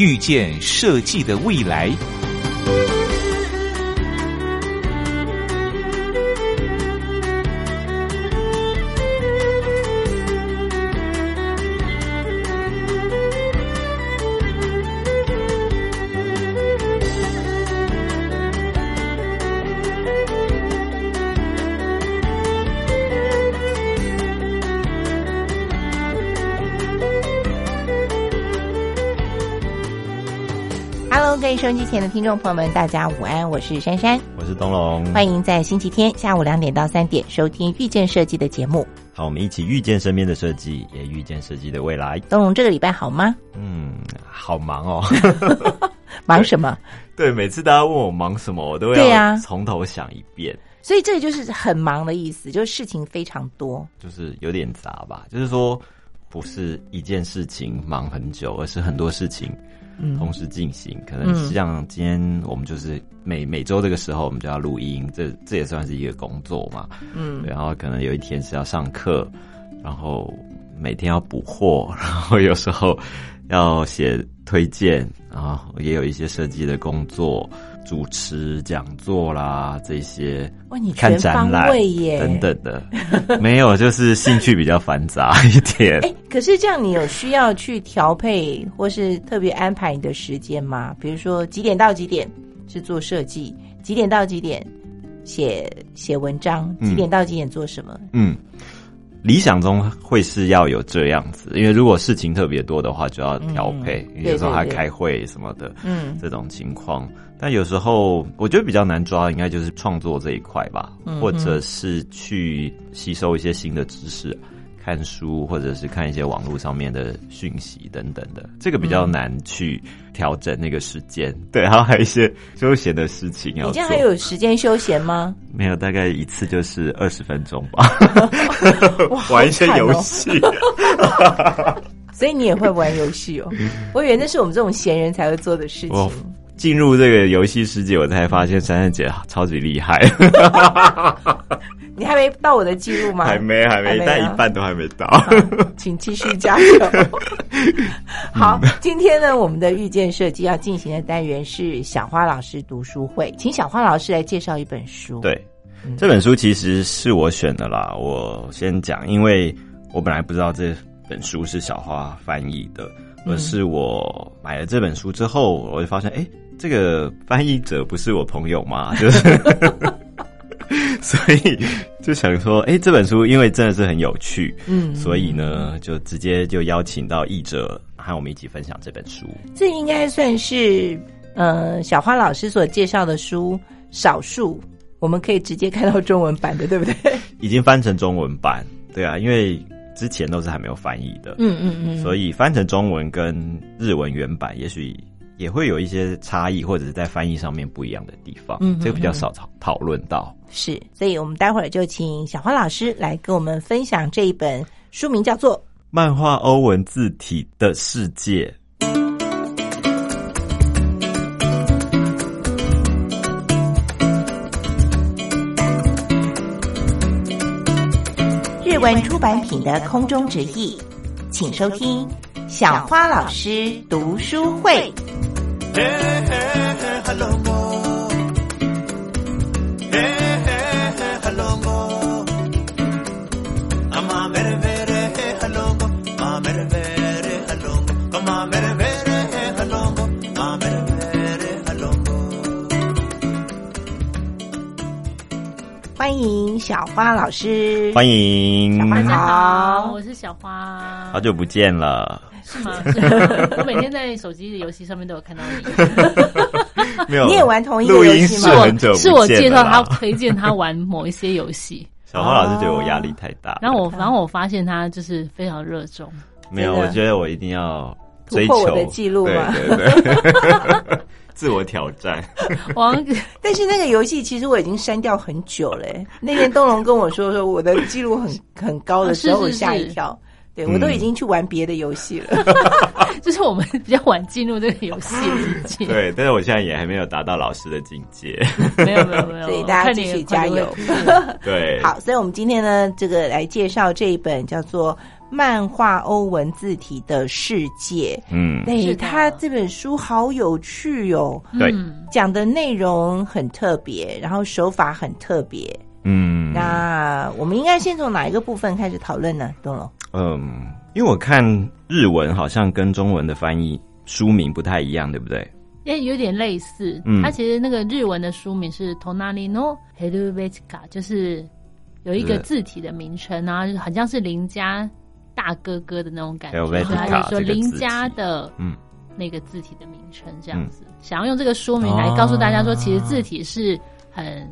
遇见设计的未来。前的听众朋友们，大家午安，我是珊珊，我是东龙，欢迎在星期天下午两点到三点收听遇见设计的节目。好，我们一起遇见身边的设计，也遇见设计的未来。东龙这个礼拜好吗？嗯，好忙哦，忙什么？对，每次大家问我忙什么，我都要从头想一遍，所以这个就是很忙的意思，就是事情非常多。就是有点杂吧。就是说，不是一件事情忙很久，而是很多事情嗯同时进行。可能像今天我们就是每每周这个时候，我们就要录音，这这也算是一个工作嘛。嗯，然后可能有一天是要上课，然后每天要补货，然后有时候要写推荐，然后也有一些设计的工作，主持讲座啦这些，哇，你看展览位耶！等等的，没有，就是兴趣比较繁杂一点。哎，可是这样你有需要去调配或是特别安排你的时间吗？比如说几点到几点是做设计，几点到几点写写文章，嗯几点到几点做什么？嗯，理想中会是要有这样子，因为如果事情特别多的话，就要调配，嗯有时候还开会什么的，嗯这种情况。但有时候我觉得比较难抓，应该就是创作这一块吧，嗯或者是去吸收一些新的知识。看书，或者是看一些网络上面的讯息等等的，这个比较难去调整那个时间。对，然后还有一些休闲的事情要做。你这样还有时间休闲吗？没有？大概一次就是二十分钟吧，玩一些游戏。所以你也会玩游戏哦？我以为那是我们这种闲人才会做的事我情。进入这个游戏世界，我才发现珊珊姐超级厉害，你还没到我的记录吗？还没还没，啊但一半都还没到。请继续加油。好，今天呢，我们的遇见设计要进行的单元是小花老师读书会，请小花老师来介绍一本书。，对，这本书其实是我选的啦。我先讲，因为我本来不知道这本书是小花翻译的，而是我买了这本书之后，我就发现，哎、这个翻译者不是我朋友吗？就是。所以就想说，哎、这本书因为真的是很有趣，嗯所以呢，就直接就邀请到译者和我们一起分享这本书。这应该算是呃小花老师所介绍的书少数我们可以直接看到中文版的，对不对？已经翻成中文版，对啊，因为之前都是还没有翻译的，嗯嗯嗯，所以翻成中文跟日文原版，也许也会有一些差异，或者是在翻译上面不一样的地方。这个比较少讨讨论到。是，所以我们待会儿就请小花老师来跟我们分享这一本书名叫做漫画欧文字体的世界，日文出版品的空中直译，请收听小花老师读书会。欢迎小花老师，欢迎。小，花好，我是小花，好久不见了。是吗？我每天在手机的游戏上面都有看到你，没有，你也玩同一个游戏吗是很久是我介绍他推荐他玩某一些游戏，小花老师觉得我压力太大，然后我然后我发现他就是非常热衷，没有，我觉得我一定要追求突破我的记录嘛对对对，自我挑战。王但是那个游戏其实我已经删掉很久了欸。那天东龙跟我说说我的记录很很高的时候，吓一是跳。对嗯我都已经去玩别的游戏了。就是我们比较晚进入这个游戏的境界。对，但是我现在也还没有达到老师的境界。没有没有没有，所以大家继续加油 对，好，所以我们今天呢，这个来介绍这一本叫做《漫画欧文字体的世界》。嗯，对，是的它这本书好有趣哦，对嗯讲的内容很特别，然后手法很特别。嗯，那我们应该先从哪一个部分开始讨论呢？东龙，嗯，因为我看日文好像跟中文的翻译书名不太一样，对不对？也有点类似。嗯。它其实那个日文的书名是 Tonari no Helvetica，就是有一个字体的名称啊，就是很像是邻家大哥哥的那种感觉，Helvetica 所以他就说邻家的嗯。那个字体的名称这样子，想要用这个书名来告诉大家说，其实字体是很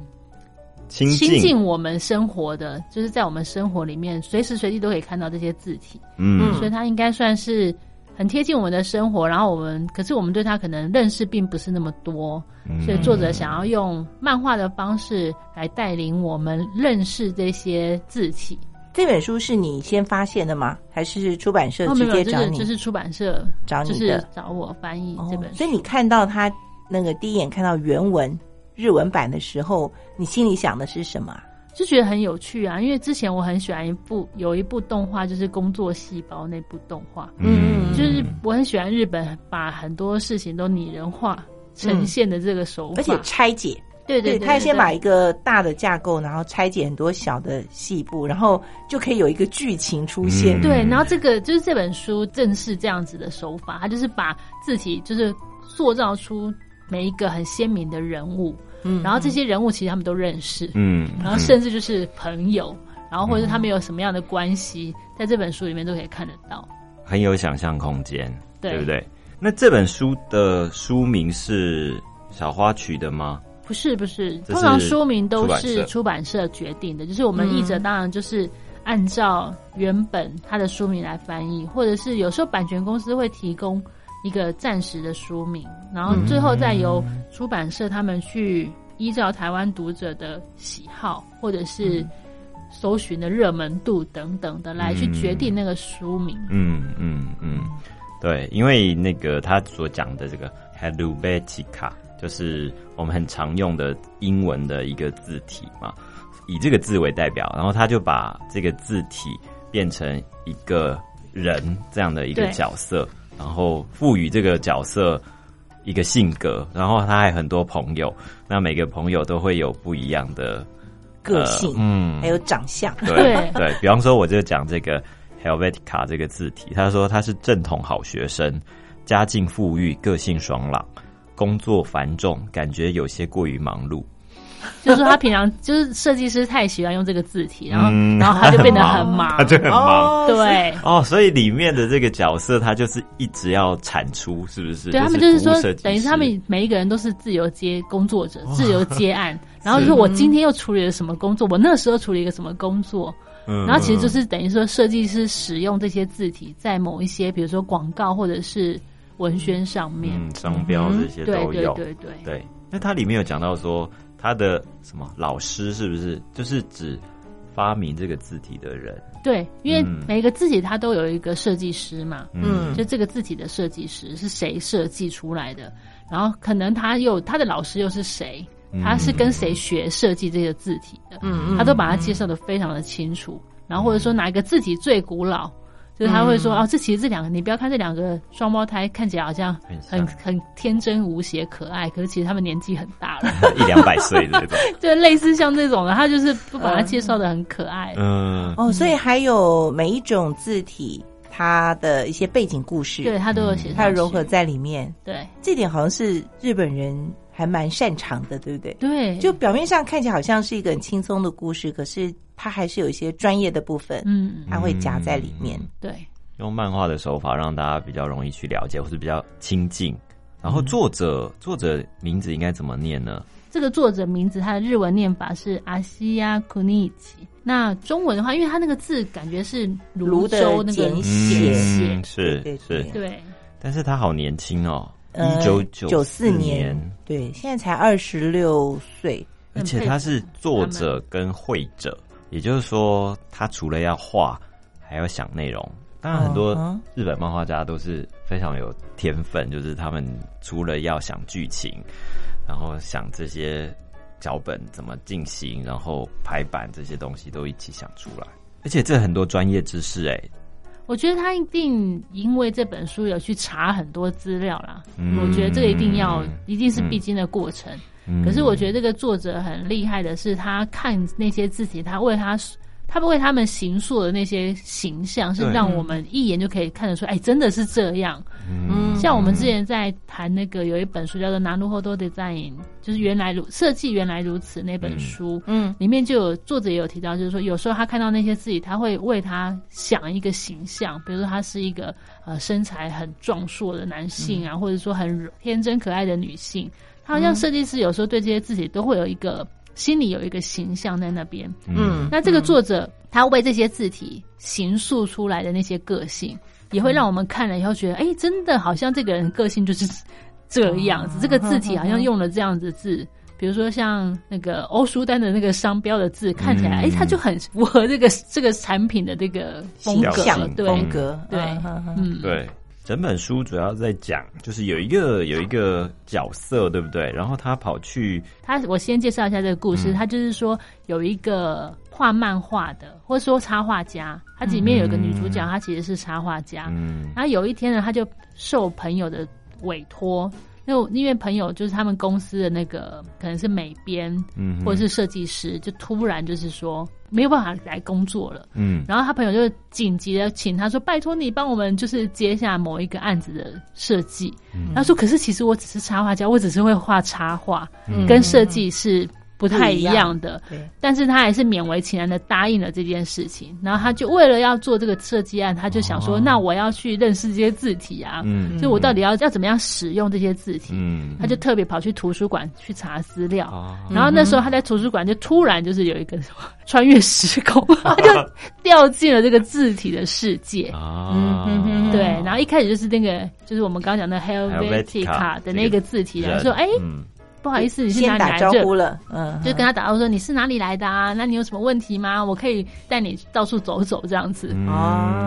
亲亲近我们生活的，就是在我们生活里面随时随地都可以看到这些字体，嗯所以它应该算是很贴近我们的生活。然后我们，可是我们对它可能认识并不是那么多，嗯所以作者想要用漫画的方式来带领我们认识这些字体。这本书是你先发现的吗？还是出版社直有，没有，接找你？就是就是出版社找你的是找我翻译哦这本书。所以你看到他那个第一眼看到原文日文版的时候，你心里想的是什么？啊？就觉得很有趣啊，因为之前我很喜欢一部有一部动画，就是《工作细胞》那部动画，嗯。就是我很喜欢日本把很多事情都拟人化呈现的这个手法，而且拆解，对对，他先把一个大的架构，然后拆解很多小的细部，然后就可以有一个剧情出现。嗯。对，然后这个就是这本书正是这样子的手法，他就是把自己就是塑造出每一个很鲜明的人物，嗯然后这些人物其实他们都认识，嗯，然后甚至就是朋友，然后或者是他们有什么样的关系，在这本书里面都可以看得到。很有想象空间，对对不对？那这本书的书名是小花取的吗？不是不是，是通常书名都是出版社决定的，就是我们译嗯者当然就是按照原本它的书名来翻译，或者是有时候版权公司会提供一个暂时的书名，然后最后再由出版社他们去依照台湾读者的喜好或者是搜寻的热门度等等的来去决定那个书名。嗯嗯嗯，对，因为那个他所讲的这个 Helvetica，就是我们很常用的英文的一个字体嘛，以这个字为代表，然后他就把这个字体变成一个人这样的一个角色，然后赋予这个角色一个性格，然后他还很多朋友，那每个朋友都会有不一样的个性呃嗯，还有长相，对对 对，比方说我就讲这个 Helvetica 这个字体，他说他是正统好学生，家境富裕，个性爽朗，工作繁重，感觉有些过于忙碌。就是他平常就是设计师太喜欢用这个字体，然后、嗯然后他就变得很忙他，就很忙。哦，对。哦，所以里面的这个角色，他就是一直要产出，是不是？对他们就是说等于是他们每一个人都是自由接工作者，哦自由接案。然后就是我今天又处理了什么工作，我那时候处理一个什么工作，嗯然后其实就是等于说设计师使用这些字体在某一些，比如说广告或者是文宣上面。嗯，商标这些对对都有。对对，对，那它里面有讲到说，他的什么老师是不是？就是指发明这个字体的人？对，因为嗯。每个字体它都有一个设计师嘛，嗯。就这个字体的设计师是谁设计出来的，然后可能他又他的老师又是谁，他是跟谁学设计这个字体的，嗯他都把它介绍的非常的清楚，然后或者说哪一个字体最古老。就是他会说、哦，这其实这两个，你不要看这两个双胞胎看起来好像很很很天真无邪可爱，可是其实他们年纪很大了，一 两百岁的这种。就类似像这种的，他就是不把它介绍的很可爱。嗯，哦，所以还有每一种字体它的一些背景故事，对他都有写上去，它融合在里面，对。这点好像是日本人还蛮擅长的，对不对？对，就表面上看起来好像是一个很轻松的故事，可是它还是有一些专业的部分，嗯，它会夹在里面。对。用漫画的手法让大家比较容易去了解，或是比较亲近。然后作者作者名字应该怎么念呢？这个作者名字，他的日文念法是阿西亚库尼奇。那中文的话，因为他那个字感觉是泸泸的州那个简简写是是对。但是他好年轻哦，呃一九九四年，对，现在才二十六岁。而且他是作者跟会者，也就是说，他除了要画，还要想内容。当然，很多嗯日本漫画家都是非常有天分，就是他们除了要想剧情，然后想这些脚本怎么进行，然后排版这些东西都一起想出来。而且这很多专业知识，哎，我觉得他一定因为这本书有去查很多资料啦。嗯我觉得这个一定要，一定是必经的过程。嗯可是我觉得这个作者很厉害的是，他看那些字体，他为他他为他们形塑的那些形象，是让我们一眼就可以看得出，哎，真的是这样。嗯。像我们之前在谈那个有一本书叫做《拿如后多 design》，就是原来如设计原来如此那本书，嗯。里面就有作者也有提到，就是说有时候他看到那些字体，他会为他想一个形象，比如说他是一个呃身材很壮硕的男性啊，或者说很天真可爱的女性，他好像设计师有时候对这些字体都会有一个心里有一个形象在那边。嗯，那这个作者他为这些字体形塑出来的那些个性，也会让我们看了以后觉得，哎、真的好像这个人个性就是这样子，这个字体好像用了这样子字。比如说像那个欧舒丹的那个商标的字，看起来哎、诶它就很符合这个这个产品的这个风调格，对。风格，对。嗯，对，整本书主要在讲，就是有一个有一个角色，对不对？然后他跑去，他我先介绍一下这个故事，嗯他就是说有一个画漫画的，或者说插画家，他里面有一个女主角，她其实是插画家。嗯然后有一天呢，他就受朋友的委托，那因为朋友就是他们公司的那个可能是美编嗯，或者是设计师，就突然就是说没有办法来工作了。嗯然后他朋友就紧急的请他说：“拜托你帮我们就是接下某一个案子的设计。嗯他说：“可是其实我只是插画家，我只是会画插画，嗯跟设计是不太一样的。对，但是他还是勉为其难的答应了这件事情。然后他就为了要做这个设计案，他就想说：哦那我要去认识这些字体啊，嗯就我到底要要怎么样使用这些字体？嗯他就特别跑去图书馆去查资料。啊然后那时候他在图书馆就突然就是有一个穿越时空，他就掉进了这个字体的世界。啊嗯对，然后一开始就是那个，就是我们刚刚讲的 Helvetica Helvetica 的那个字体，然后说：“哎，嗯不好意思，你是哪先打里来的？”招呼了，嗯，就跟他打招呼说：“你是哪里来的啊？那你有什么问题吗？我可以带你到处走走这样子。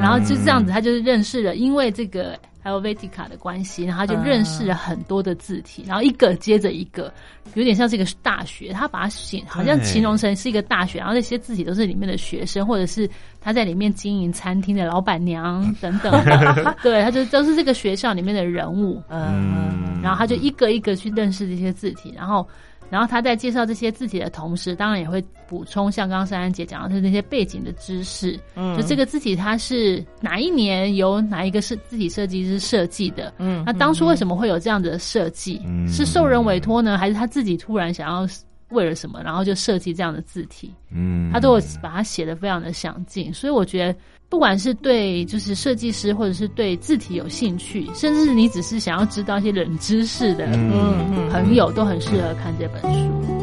然后就这样子，他就是认识了，因为这个 Helvetica 的关系，然后他就认识了很多的字体，然后一个接着一个，有点像是一个大学，他把它形好像形容成是一个大学，然后那些字体都是里面的学生，或者是他在里面经营餐厅的老板娘等等。的，对，他就都是这个学校里面的人物，嗯，然后他就一个一个去认识这些字体，然后，然后他在介绍这些字体的同时，当然也会补充像刚刚珊珊姐讲的是那些背景的知识，嗯。就这个字体它是哪一年由哪一个设字体设计师设计的，嗯那当初为什么会有这样的设计？嗯是受人委托呢，还是他自己突然想要为了什么，然后就设计这样的字体？嗯。他都有把它写的非常的详尽，所以我觉得，不管是对就是设计师，或者是对字体有兴趣，甚至是你只是想要知道一些冷知识的嗯朋友，都很适合看这本书。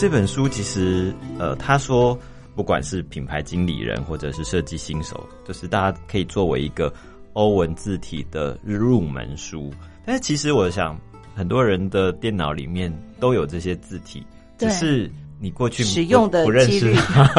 这本书其实，呃，他说，不管是品牌经理人或者是设计新手，就是大家可以作为一个欧文字体的入门书。但是其实我想，很多人的电脑里面都有这些字体，只是你过去使用的不认识。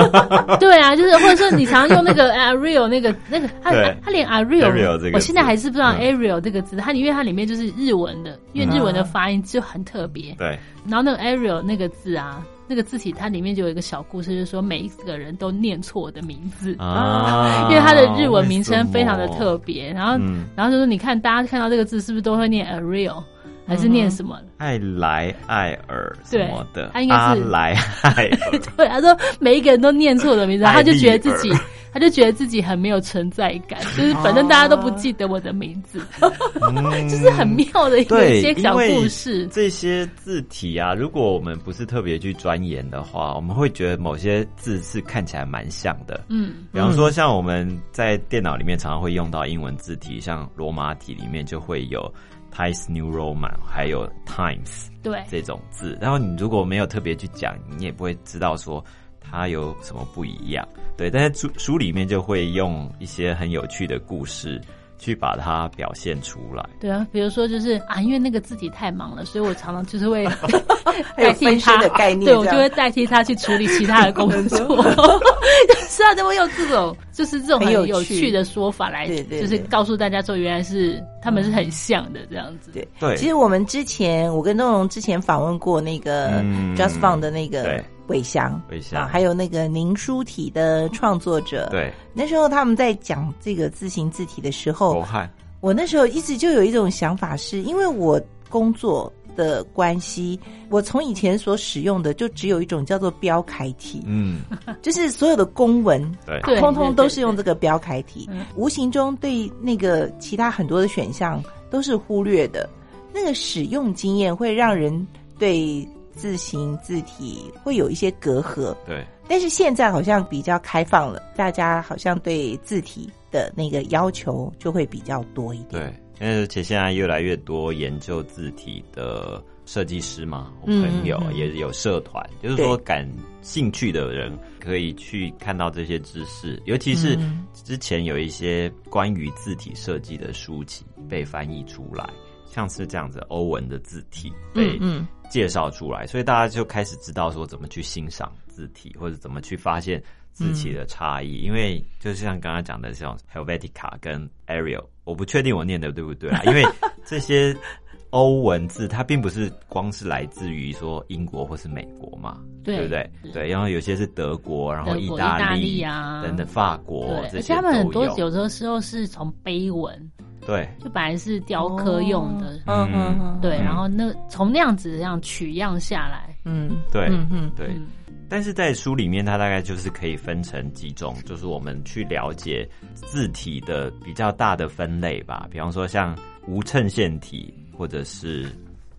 对啊，就是或者说你常用那个 Arial 那个那个，他对。他连 Arial 这个我现在字还是不知道嗯。Arial 这个字，它因为它里面就是日文的，因为日文的发音就很特别。对，然后那个 Arial 那个字啊，那个字体它里面就有一个小故事，就是说每一个人都念错我的名字。啊，因为它的日文名称非常的特别，然后，嗯。然后就是你看大家看到这个字是不是都会念 Arial，还是念什么？爱莱艾尔什么的，对它应该是阿来爱尔，对，他说每一个人都念错我的名字，他就觉得自己，他就觉得自己很没有存在感，就是反正大家都不记得我的名字，嗯就是很妙的一些小故事。这些字体啊，如果我们不是特别去钻研的话，我们会觉得某些字是看起来蛮像的。嗯，比方说，像我们在电脑里面常常会用到英文字体，像罗马体里面就会有 Times New Roman，还有 Times 对，这种字。然后你如果没有特别去讲，你也不会知道说它有什么不一样。对，但是书书里面就会用一些很有趣的故事去把它表现出来。对啊，比如说就是啊，因为那个字体太忙了，所以我常常就是会 代替他的概念对我就会代替他去处理其他的工作。是啊，就会用这种就是这种很很有趣有趣的说法来，对对就是告诉大家说，原来是他们是很像的这样子。对对其实我们之前，我跟东荣之前访问过那个嗯 Just Fun 的那个对伟翔，啊，还有那个凝书体的创作者，，对，那时候他们在讲这个字形字体的时候我那时候一直就有一种想法是，因为我工作的关系，我从以前所使用的就只有一种叫做标楷体，嗯，就是所有的公文对，通通都是用这个标楷体。嗯，无形中对那个其他很多的选项都是忽略的。那个使用经验会让人对字形字体会有一些隔阂，对，但是现在好像比较开放了，大家好像对字体的那个要求就会比较多一点。对，而且现在越来越多研究字体的设计师嘛，我嗯朋友也有社团，就是说感兴趣的人可以去看到这些知识，尤其是嗯。之前有一些关于字体设计的书籍被翻译出来，像是这样子欧文的字体被嗯。介绍出来，所以大家就开始知道说怎么去欣赏字体，或者怎么去发现字体的差异。因为就像刚刚讲的这种 Helvetica 跟 Arial，我不确定我念的对不对啊，因为这些欧文字它并不是光是来自于说英国或是美国嘛，对。不对？对，然后有些是德国，然后意大利啊等等，法国对，而且他们很多有的时候是从碑文，对。就本来是雕刻用的，嗯嗯嗯，对，嗯。然后那从那样子这样取样下来，嗯。对嗯嗯对。嗯，但是在书里面，它大概就是可以分成几种，就是我们去了解字体的比较大的分类吧。比方说像无衬线体或者是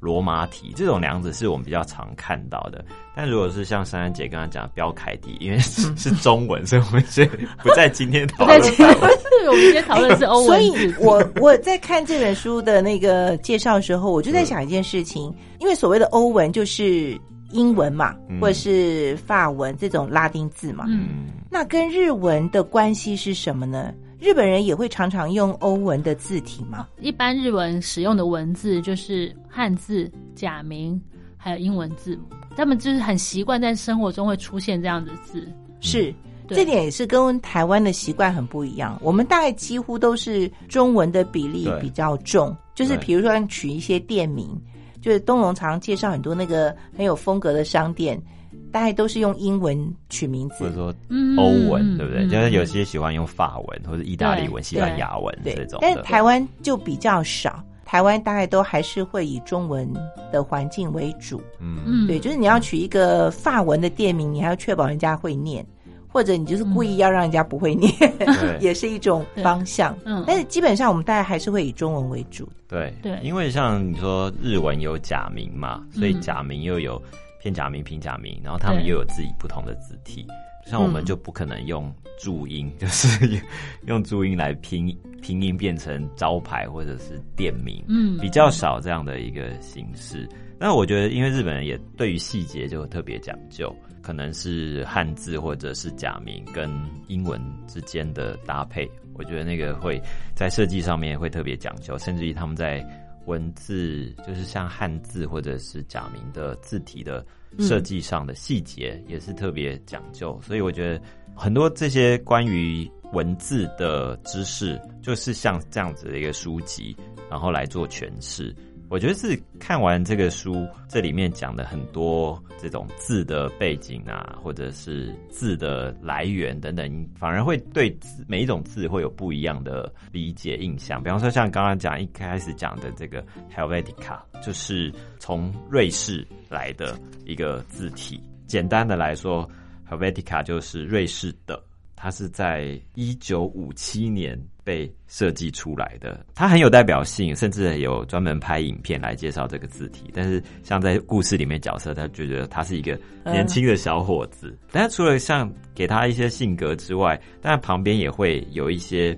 罗马体这种梁子是我们比较常看到的。但如果是像珊珊姐刚刚讲的标楷体，因为 是 是中文，所以我们先不在今天 讨不在今论我们今天讨论是欧文。所以，我我在看这本书的那个介绍的时候，我就在想一件事情，因为所谓的欧文就是英文嘛，嗯。或者是法文这种拉丁字嘛，嗯，嗯，那跟日文的关系是什么呢？日本人也会常常用欧文的字体吗？一般日文使用的文字就是汉字、假名，还有英文字母，他们就是很习惯在生活中会出现这样的字。是。对这点也是跟台湾的习惯很不一样。我们大概几乎都是中文的比例比较重，就是对比如说取一些店名，就是东龙常介绍很多那个很有风格的商店，大概都是用英文取名字或者。说嗯，欧文，对不对？嗯就是有些喜欢用法文或者意大利文、对西班牙文这种，但是。台湾就比较少，台湾大概都还是会以中文的环境为主。嗯，嗯，对，就是你要取一个法文的店名，你还要确保人家会念，或者你就是故意要让人家不会念，对 也是一种方向。嗯但是基本上我们大概还是会以中文为主。对对因为像你说日文有假名嘛，所以嗯假名又有片假名、平假名，然后他们又有自己不同的字体。像我们嗯就不可能用注音，就是 用注音来拼拼音变成招牌或者是店名，嗯比较少这样的一个形式。那我觉得，因为日本人也对于细节就特别讲究，可能是汉字或者是假名跟英文之间的搭配，我觉得那个会在设计上面会特别讲究，甚至于他们在文字，就是像汉字或者是假名的字体的设计上的细节，也是特别讲究。所以我觉得很多这些关于文字的知识，就是像这样子的一个书籍，然后来做诠释。我觉得是看完这个书，这里面讲的很多这种字的背景啊，或者是字的来源等等，反而会对字每一种字会有不一样的理解印象。比方说，像刚刚讲一开始讲的这个 Helvetica，就是从瑞士来的一个字体。简单的来说，Helvetica 就是瑞士的。它是在一九五七年被设计出来的，它很有代表性，甚至有专门拍影片来介绍这个字体。但是，像在故事里面角色，他觉得他是一个年轻的小伙子。但是，除了像给他一些性格之外，但旁边也会有一些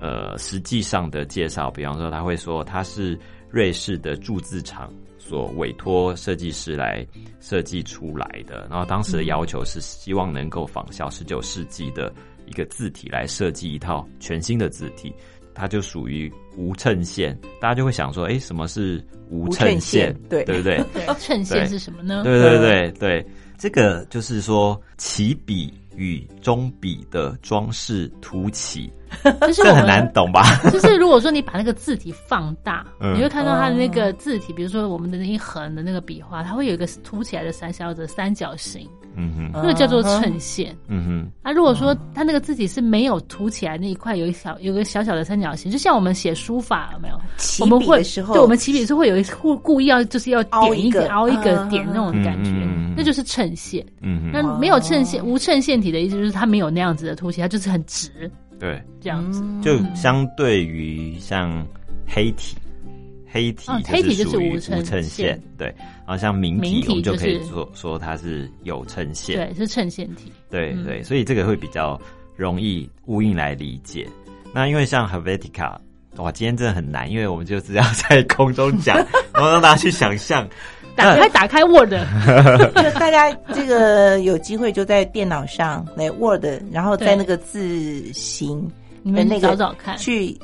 呃实际上的介绍，比方说他会说他是瑞士的铸字厂。所委托设计师来设计出来的，然后当时的要求是希望能够仿效十九世纪的一个字体来设计一套全新的字体，它就属于无衬线。大家就会想说，哎，什么是无衬线？对对不对？衬线是什么呢？对对对对，这个就是说起笔与中笔的装饰凸起。就是这很难懂吧？就是如果说你把那个字体放大，你会看到它的那个字体，比如说我们的那一横的那个笔画，它会有一个凸起来的三小的三角形，嗯哼，那个叫做衬线。嗯哼，那如果说它那个字体是没有凸起来那一块，有一小有个小小的三角形，就像我们写书法有没有？我们会对，我们起笔是会有一故故意要就是要点一个凹一个。点那种感觉，那就是衬线。嗯哼，那没有衬线无衬线体的意思就是它没有那样子的凸起，它就是很直。对，这样子。就相对于像黑体，黑体黑体就是无衬线，对。然后像明体，我们就可以说说它是有衬线，对，是衬线体。对对，所以这个会比较容易呼应来理解。那因为像 Helvetica，哇，今天真的很难，因为我们就是要 在空中讲，然后让大家去想象。打开打开 Word，就大家这个有机会就在电脑上来 Word，然后在那个字形的那个找找看去。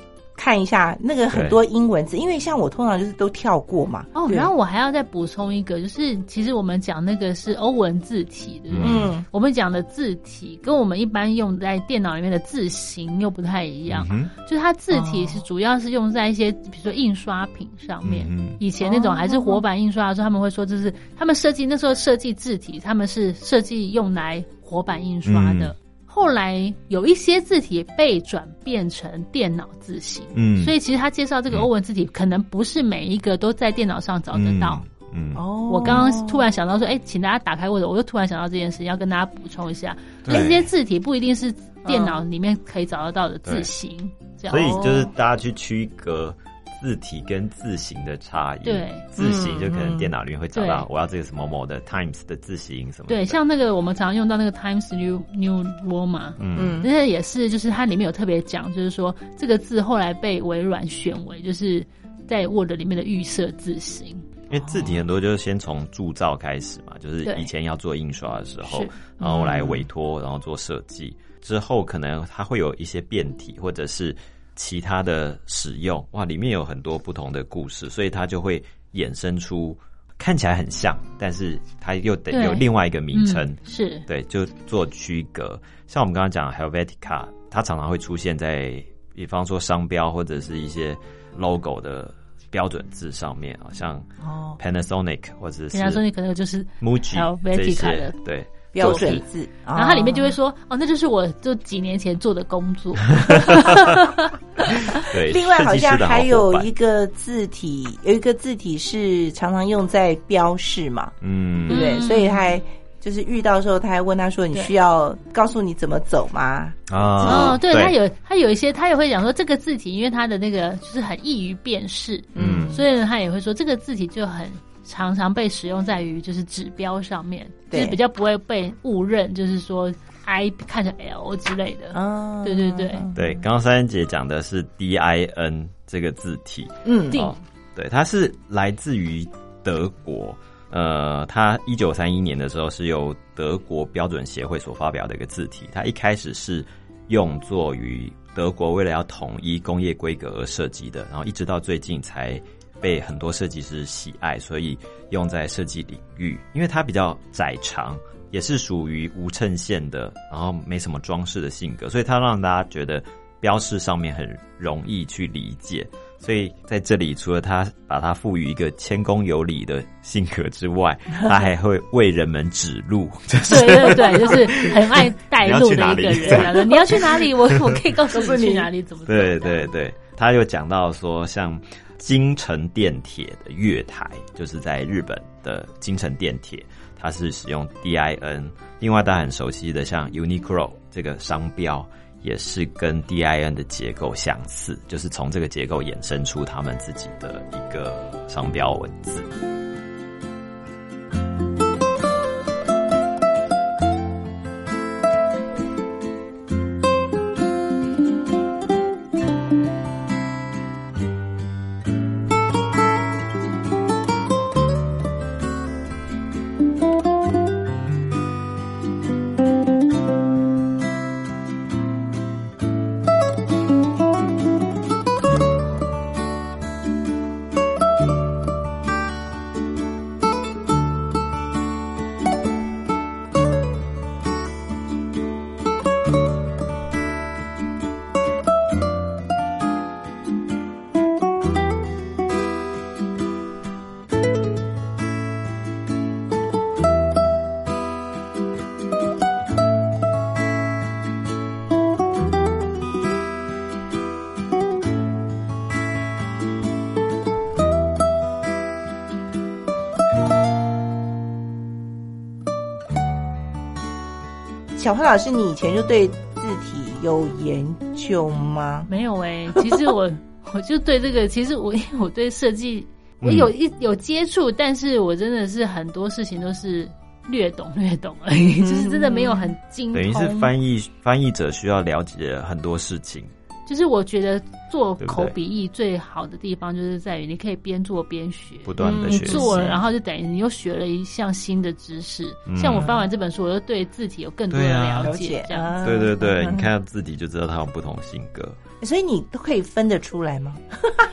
看一下那个很多英文字，因为像我通常就是都跳过嘛。哦，然后我还要再补充一个，就是其实我们讲那个是欧文字体，对不对？嗯。我们讲的字体跟我们一般用在电脑里面的字形又不太一样。嗯。就是它字体是主要是用在一些比如说印刷品上面。嗯。以前那种还是活版印刷的时候，他们会说这是他们设计那时候设计字体，他们是设计用来活版印刷的。后来有一些字体被转变成电脑字型，嗯，所以其实他介绍这个欧文字体，可能不是每一个都在电脑上找得到。嗯，哦，我刚刚突然想到说，哎，请大家打开 Word，我又突然想到这件事，要跟大家补充一下，这些字体不一定是电脑里面可以找得到的字型，这样，所以就是大家去区隔。字体跟字形的差异，对字形就可能电脑里面会找到，我要这个什么某的 Times 的字形什么。对，像那个我们常用到那个 Times New New Roman，嗯，那个也是，就是它里面有特别讲，就是说这个字后来被微软选为就是在 Word 里面的预设字形。因为字体很多就是先从铸造开始嘛，就是以前要做印刷的时候，然后来委托，然后做设计之后，可能它会有一些变体或者是。其他的使用。哇，里面有很多不同的故事，所以它就会衍生出看起来很像，但是它又得有另外一个名称，是。对，就做区隔。像我们刚刚讲 Helvetica，它常常会出现在，比方说商标或者是一些 logo 的标准字上面啊，像 Panasonic 或者是 Panasonic 可能就是 Muji 这些，对。标准字，然后它里面就会说：“哦，那就是我就几年前做的工作。”对。另外，好像还有一个字体，有一个字体是常常用在标示嘛，嗯，对不对？所以还就是遇到时候，他还问他说：“你需要告诉你怎么走吗？”啊，哦，对他有他有一些，他也会讲说这个字体，因为它的那个就是很易于辨识，嗯，所以呢，他也会说这个字体就很。常常被使用在于就是指标上面，就是比较不会被误认，就是说 I 看成 L 之类的。哦，对对对。对，刚刚三三姐讲的是 D I N 这个字体，嗯，对，它是来自于德国，呃，它一九三一年的时候是由德国标准协会所发表的一个字体，它一开始是用作于德国为了要统一工业规格而设计的，然后一直到最近才。被很多设计师喜爱，所以用在设计领域。因为它比较窄长，也是属于无衬线的，然后没什么装饰的性格，所以它让大家觉得标示上面很容易去理解。所以在这里，除了它把它赋予一个谦恭有礼的性格之外，它还会为人们指路。对对对，就是很爱带路的一个人。你要去哪里？我我可以告诉 你去哪里，怎么对对对，他又讲到说，像京城电铁的月台，就是在日本的京城电铁，它是使用 DIN。另外，大家很熟悉的像 Uniqlo 这个商标。也是跟 DIN 的结构相似，就是从这个结构衍生出他们自己的一个商标文字。小花老师，你以前就对字体有研究吗？没有哎，其实我 我就对这个，其实我因为我对设计我有一有接触，但是我真的是很多事情都是略懂略懂而已，就是真的没有很精。等于是翻译翻译者需要了解很多事情。就是我觉得做口笔译最好的地方，就是在于你可以边做边学，不断的学。你做了，然后就等于你又学了一项新的知识。像我翻完这本书，我就对字体有更多的了解。这样，对对对，你 看字体就知道它有不同性格。所以你都可以分得出来吗？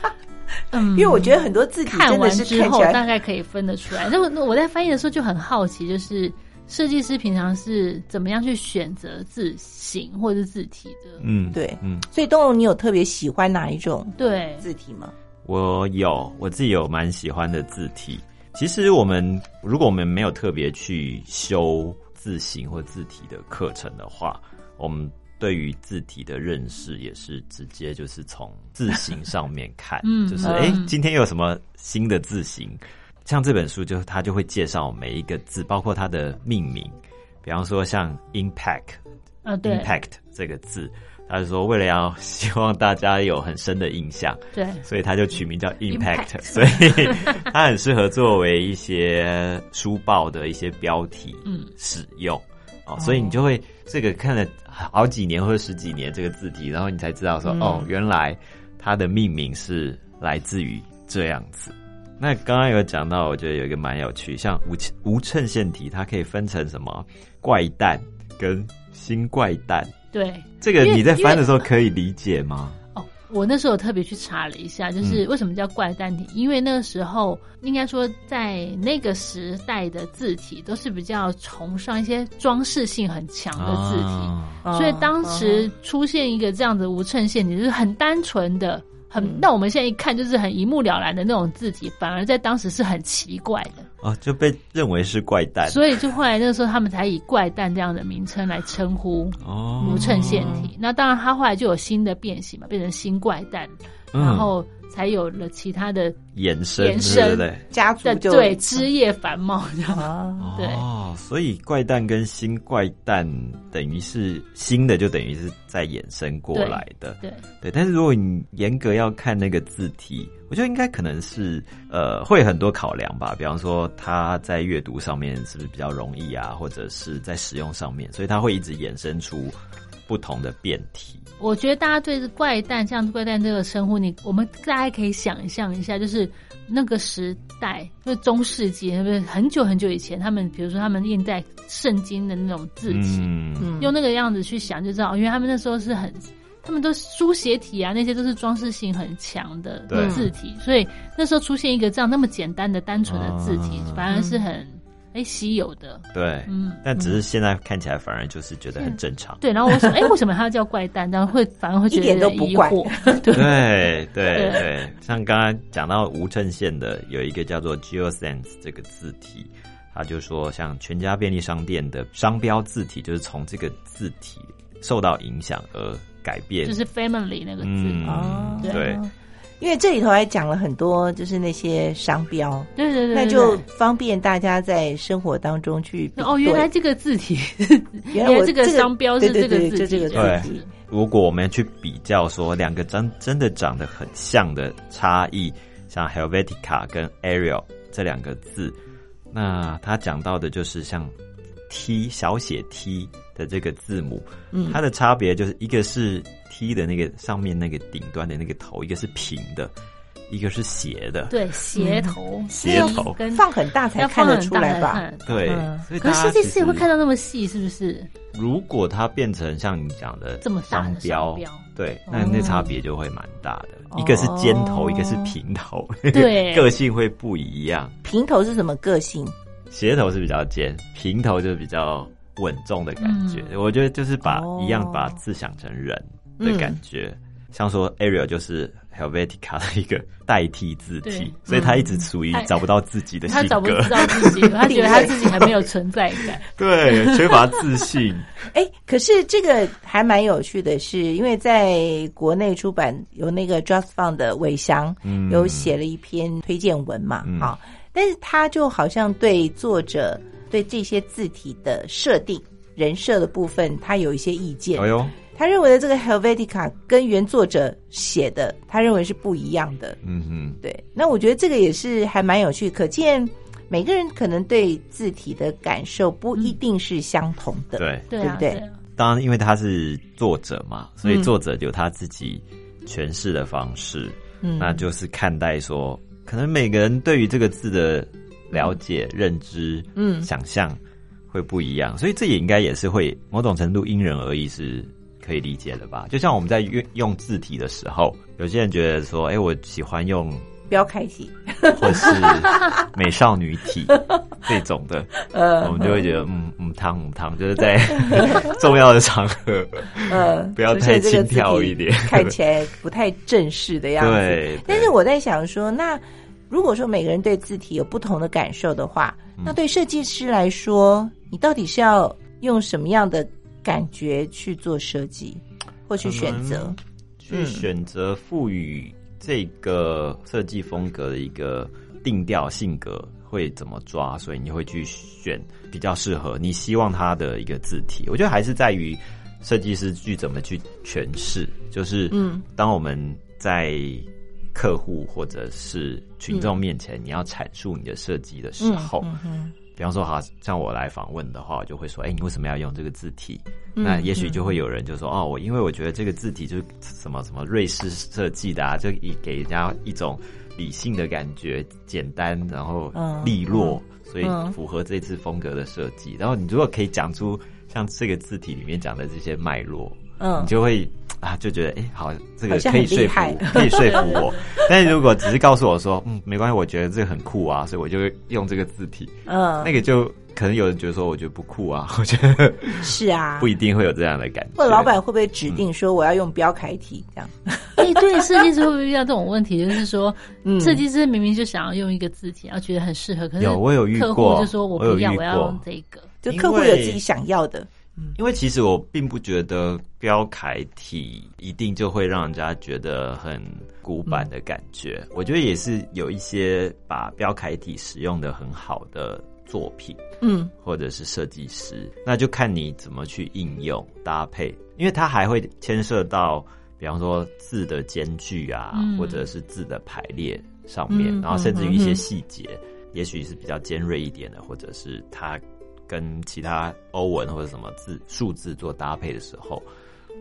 嗯，因为我觉得很多字体看完之后大概可以分得出来。那我我在翻译的时候就很好奇，就是。设计师平常是怎么样去选择字形或者是字体的？嗯，对，嗯，所以东龙，你有特别喜欢哪一种对字体吗？我有，我自己有蛮喜欢的字体。其实我们如果我们没有特别去修字形或字体的课程的话，我们对于字体的认识也是直接就是从字形上面看，嗯，就是哎，今天有什么新的字形？像这本书，就他就会介绍每一个字，包括它的命名。比方说，像 impact，啊，对，impact 这个字，他就说为了要希望大家有很深的印象，对，所以他就取名叫 impact，所以它很适合作为一些书报的一些标题，嗯，使用。哦，所以你就会这个看了好几年或者十几年这个字体，然后你才知道说，哦，原来它的命名是来自于这样子。那刚刚有讲到，我觉得有一个蛮有趣，像无无衬线体，它可以分成什么怪蛋跟新怪蛋。对，这个你在翻的时候可以理解吗？哦，我那时候特别去查了一下，就是为什么叫怪诞体，因为那个时候应该说在那个时代的字体都是比较崇尚一些装饰性很强的字体，所以当时出现一个这样的无衬线体，就是很单纯的。很，那我们现在一看就是很一目了然的那种字体，反而在当时是很奇怪的。啊，就被认为是怪诞，所以就后来那个时候他们才以怪诞这样的名称来称呼哦。无衬线体。那当然，它后来就有新的变形嘛，变成新怪诞，然后。才有了其他的延伸，延伸对家族对枝叶繁茂这样对哦，所以怪诞跟新怪诞等于是新的，就等于是在衍生过来的，对对。但是如果你严格要看那个字体，我觉得应该可能是呃会很多考量吧，比方说它在阅读上面是不是比较容易啊，或者是在使用上面，所以它会一直衍生出不同的变体。我觉得大家对怪诞这样怪诞这个称呼，你我们大家可以想象一下，就是那个时代，就中世纪，不是很久很久以前，他们比如说他们印在圣经的那种字体，用那个样子去想就知道，因为他们那时候是很。他们都书写体啊，那些都是装饰性很强的字体，所以那时候出现一个这样那么简单的、单纯的字体，啊反而是很哎稀有的。对，嗯，但只是现在看起来反而就是觉得很正常。对，然后我说，哎，为什么它要叫怪诞？然后会反而会觉得一 点都不怪 疑惑。对，对对像刚刚讲到无衬线的，有一个叫做 GeoSense 这个字体，他就说，像全家便利商店的商标字体，就是从这个字体受到影响而改变。就是 family 那个字。嗯哦，对对，因为这里头还讲了很多，就是那些商标，对对对，对那就方便大家在生活当中去比哦，原来对这个字体，原来我这个商标是这个字对就这个体。对。字体，如果我们去比较说两个真真的长得很像的差异，像 Helvetica 跟 Arial 这两个字，那他讲到的就是像 T 小写 T 的这个字母，嗯。它的差别就是一个是 T 的那个上面那个顶端的那个头，一个是平的，一个是斜的。对斜头，斜头跟放很大才看得出来吧？对，嗯可是设计师也会看到那么细，是不是？如果它变成像你讲的这么商标，标对，那哦那差别就会蛮大的。一个是尖头，一个是平头，对 个性会不一样。平头是什么个性？斜头是比较尖，平头就比较稳重的感觉。嗯我觉得就是把、哦一样把字想成人的感觉，像说 Arial 就是 Helvetica 的一个代替字体，所以他一直处于 找不到自己的性他找不，到自己，他觉得他自己还没有存在感。对，缺乏自信。哎，可是这个还蛮有趣的是，因为在国内出版有那个 Just Fund 的伟翔、嗯。有写了一篇推荐文嘛，嗯。好，但是他就好像对作者对这些字体的设定、人设的部分，他有一些意见。哎呦，他认为的这个 Helvetica 跟原作者写的，他认为是不一样的。嗯哼，对，那我觉得这个也是还蛮有趣，可见每个人可能对字体的感受不一定是相同的。对。对不对对啊当然，因为他是作者嘛，所以嗯作者有他自己诠释的方式。嗯那就是看待说，可能每个人对于这个字的了解、认知、嗯想象会不一样，所以这也应该也是会某种程度因人而异，是可以理解了吧？就像我们在用用字体的时候，有些人觉得说，哎、我喜欢用标开体，或是 美少女体 这种的，呃我们就会觉得，嗯嗯汤嗯汤，就是在 重要的场合，呃，不要太轻佻一点。看起来不太正式的样子。对，但是我在想说，那如果说每个人对字体有不同的感受的话，嗯。那对设计师来说，你到底是要用什么样的感觉去做设计，或去选择？去选择赋予这个设计风格的一个定调性格会怎么抓，所以你会去选比较适合你希望它的一个字体。我觉得还是在于设计师去怎么去诠释，就是嗯，当我们在客户或者是群众面前，你要阐述你的设计的时候，嗯嗯比方说，好像我来访问的话，我就会说，哎、你为什么要用这个字体？嗯那也许就会有人就说，哦，我因为我觉得这个字体就是什么什么瑞士设计的啊，就以给人家一种理性的感觉，简单然后嗯利落，所以嗯符合这次风格的设计。然后你如果可以讲出像这个字体里面讲的这些脉络，嗯你就会啊，就觉得哎、好，这个可以说服 可以说服我。但是如果只是告诉我说，嗯，没关系，我觉得这个很酷啊，所以我就会用这个字体，嗯，那个就可能有人觉得说，我觉得不酷啊，我觉得是啊不。一定会有这样的感觉。或者老板会不会指定说我要用标楷体这样？哎，对，设计师会不会遇到这种问题？就是说，嗯设计师明明就想要用一个字体，然后觉得很适合，可是有我有遇客过户就说我不要，遇我要用这个。就客户有自己想要的。因为其实我并不觉得标楷体一定就会让人家觉得很古板的感觉。我觉得也是有一些把标楷体使用的很好的作品，嗯。或者是设计师，那就看你怎么去应用搭配，因为它还会牵涉到，比方说字的间距啊，嗯。或者是字的排列上面，嗯然后甚至于一些细节，也许是比较尖锐一点的，或者是它跟其他欧文或者什么字数字做搭配的时候，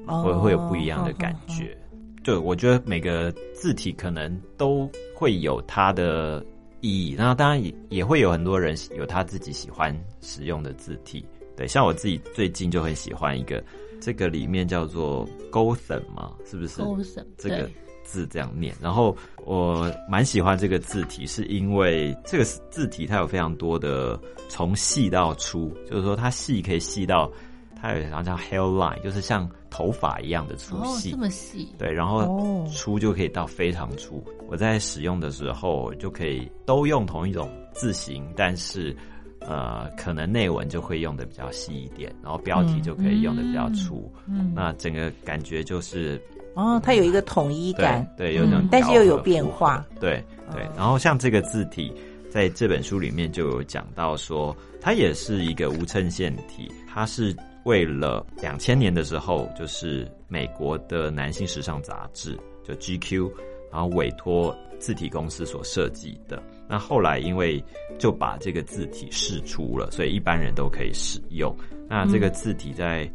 哦会会有不一样的感觉。对，我觉得每个字体可能都会有它的意义，那当然也也会有很多人有他自己喜欢使用的字体。对，像我自己最近就很喜欢一个这个里面叫做 Gotham 嘛，是不是？Gotham，这个对字这样念。然后我蛮喜欢这个字体，是因为这个字体它有非常多的从细到粗，就是说它细可以细到它有好像 hairline，就是像头发一样的粗哦，细。这么细，对，然后哦粗就可以到非常粗。我在使用的时候就可以都用同一种字形，但是呃，可能内文就会用的比较细一点，然后标题就可以用的比较粗。嗯，那整个感觉就是哦，它有一个统一感，对，有那种嗯但是又有变化。对对哦，然后像这个字体，在这本书里面就有讲到说，它也是一个无衬线体，它是为了两千年的时候，就是美国的男性时尚杂志就 GQ，然后委托字体公司所设计的。那后来因为就把这个字体释出了，所以一般人都可以使用。那这个字体在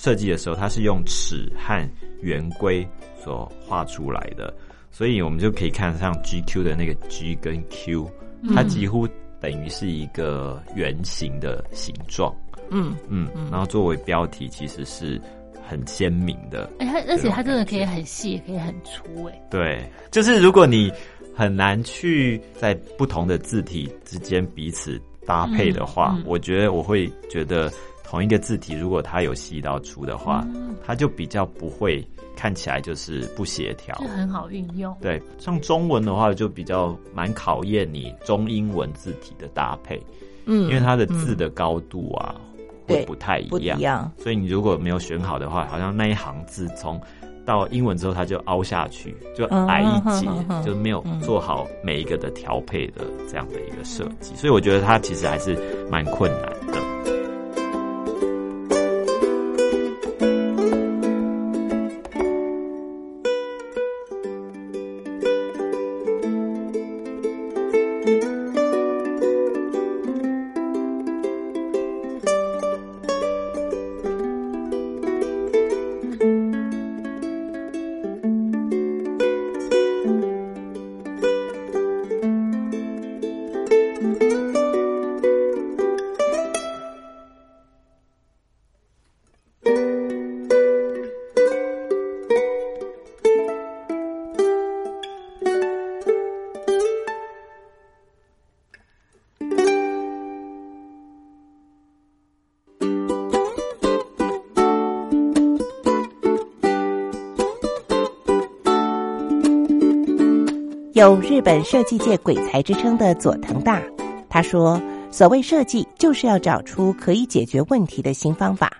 设计的时候，它是用尺和圆规所画出来的，所以我们就可以看上 GQ 的那个 G 跟 Q，它嗯几乎等于是一个圆形的形状，嗯，嗯，然后作为标题其实是很鲜明的，哎、它而且它真的可以很细，也可以很粗，哎，对，就是如果你很难去在不同的字体之间彼此搭配的话，嗯嗯。我觉得我会觉得同一个字体如果它有细到粗的话，嗯它就比较不会看起来就是不协调就。很好运用。对，像中文的话，就比较蛮考验你中英文字体的搭配，嗯，因为它的字的高度啊、对会不太一样，所以你如果没有选好的话，好像那一行字从到英文之后它就凹下去，就矮一截，就没有做好每一个的调配的这样的一个设计，所以我觉得它其实还是蛮困难的。有日本设计界鬼才之称的佐藤大，他说：“所谓设计，就是要找出可以解决问题的新方法，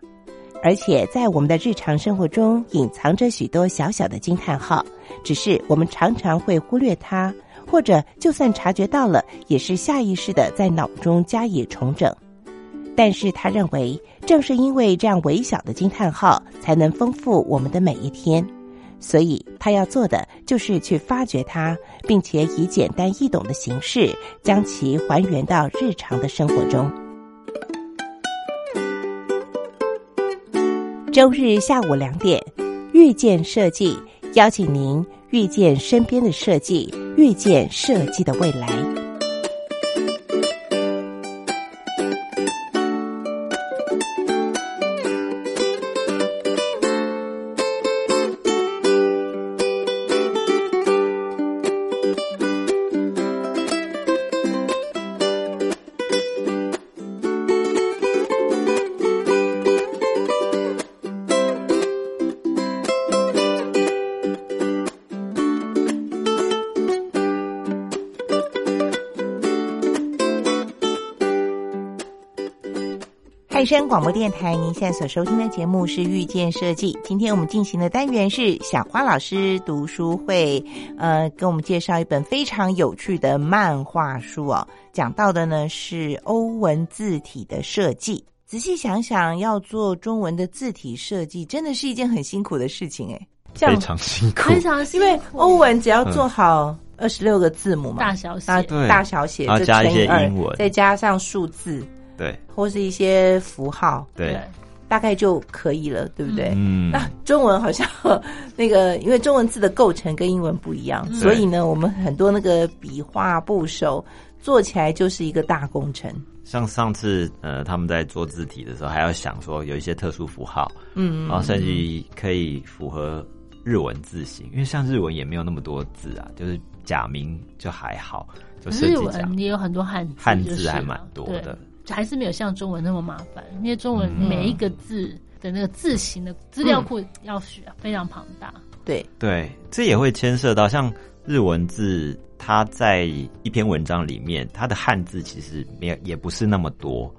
而且在我们的日常生活中隐藏着许多小小的惊叹号，只是我们常常会忽略它，或者就算察觉到了，也是下意识的在脑中加以重整。但是他认为，正是因为这样微小的惊叹号，才能丰富我们的每一天。”所以他要做的就是去发掘它，并且以简单易懂的形式将其还原到日常的生活中。周日下午两点，遇见设计邀请您遇见身边的设计，遇见设计的未来。声广播电台，您现在所收听的节目是《遇见设计》。今天我们进行的单元是小花老师读书会，呃，跟我们介绍一本非常有趣的漫画书哦。讲到的呢是欧文字体的设计。仔细想想，要做中文的字体设计，真的是一件很辛苦的事情哎。这样非常辛苦非，常辛苦因为欧文只要做好二十六个字母嘛，大小写大小写，再加一些乘以英文再加上数字对。或是一些符号，对，大概就可以了，对不对？嗯，那中文好像那个，因为中文字的构成跟英文不一样，所以呢，我们很多那个笔画部首做起来就是一个大工程。像上次呃，他们在做字体的时候，还要想说有一些特殊符号，嗯，然后甚至可以符合日文字形，因为像日文也没有那么多字啊，就是假名就还好，就设日计这样文。也有很多汉字，汉就是了字还蛮多的，对还是没有像中文那么麻烦，因为中文每一个字的那个字形的资料库要需非常庞大。对，对，这也会牵涉到像日文字，它在一篇文章里面，它的汉字其实没有，也不是那么多，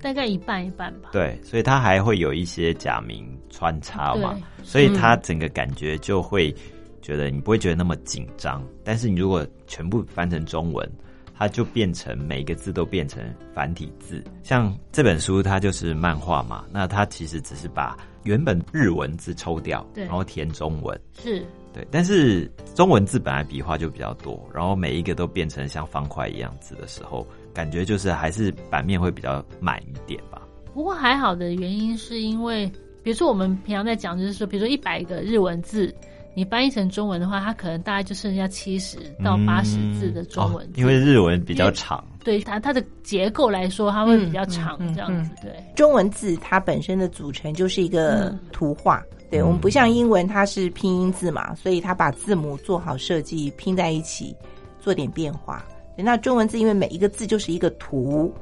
大概一半一半吧。对，所以它还会有一些假名穿插嘛，所以它整个感觉就会觉得你不会觉得那么紧张，但是你如果全部翻成中文。它就变成每一个字都变成繁体字，像这本书它就是漫画嘛，那它其实只是把原本日文字抽掉，对。然后填中文，是，对，但是中文字本来笔画就比较多，然后每一个都变成像方块一样字的时候，感觉就是还是版面会比较满一点吧。不过还好的原因是因为，比如说我们平常在讲，就是说，比如说一百个日文字，你翻译成中文的话，它可能大概就剩下七十到八十字的中文因为日文比较长，对它它的结构来说，它会比较长，这样子。对，中文字它本身的组成就是一个嗯图画。对我们不像英文，它是拼音字嘛，所以它把字母做好设计，拼在一起，做点变化。那中文字因为每一个字就是一个图，